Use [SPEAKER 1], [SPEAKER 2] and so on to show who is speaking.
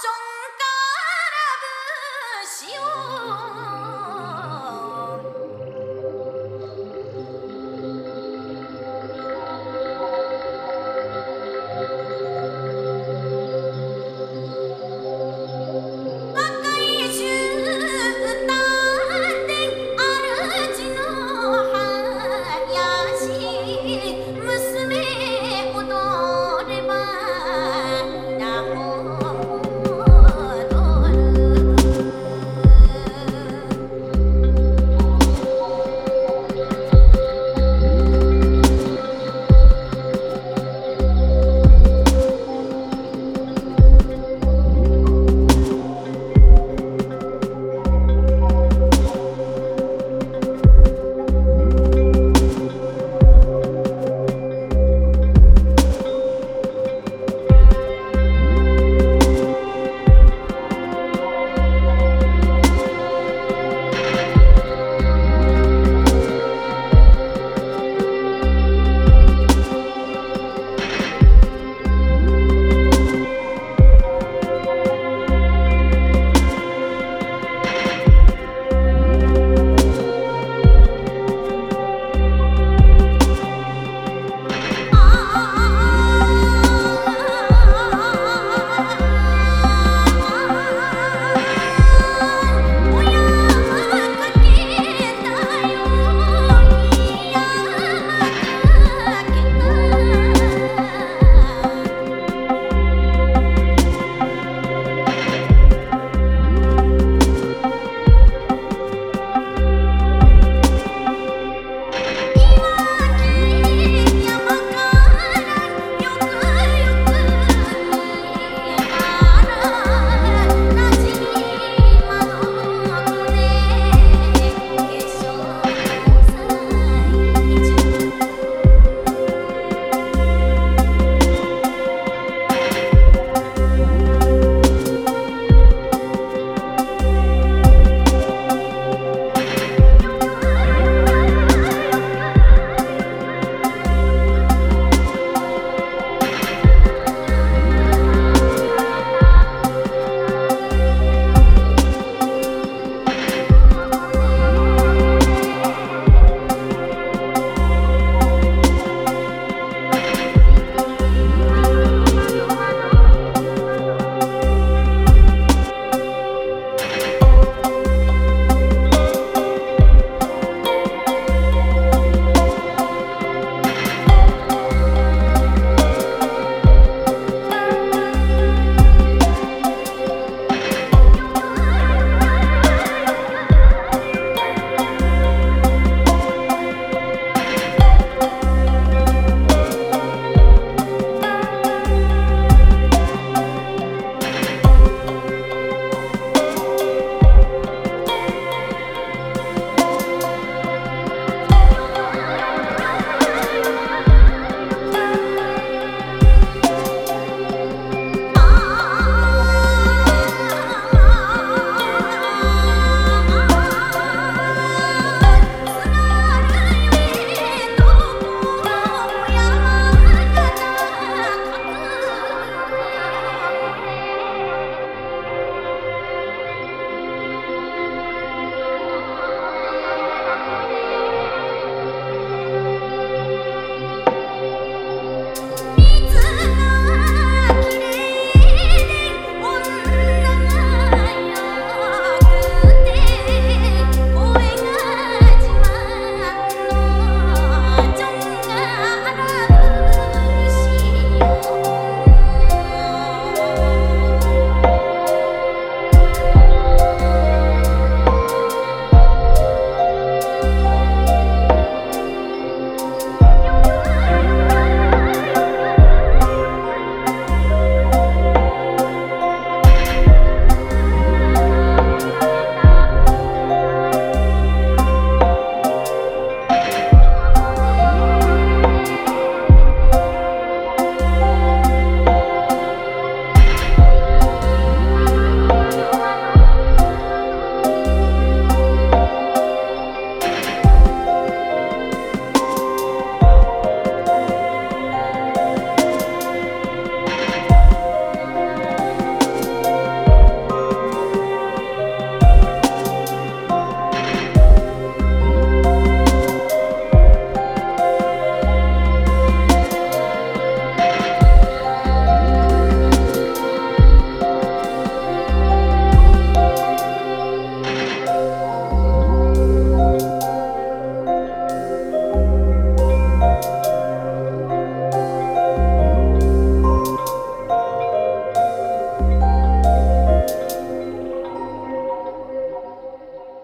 [SPEAKER 1] 中间那个秀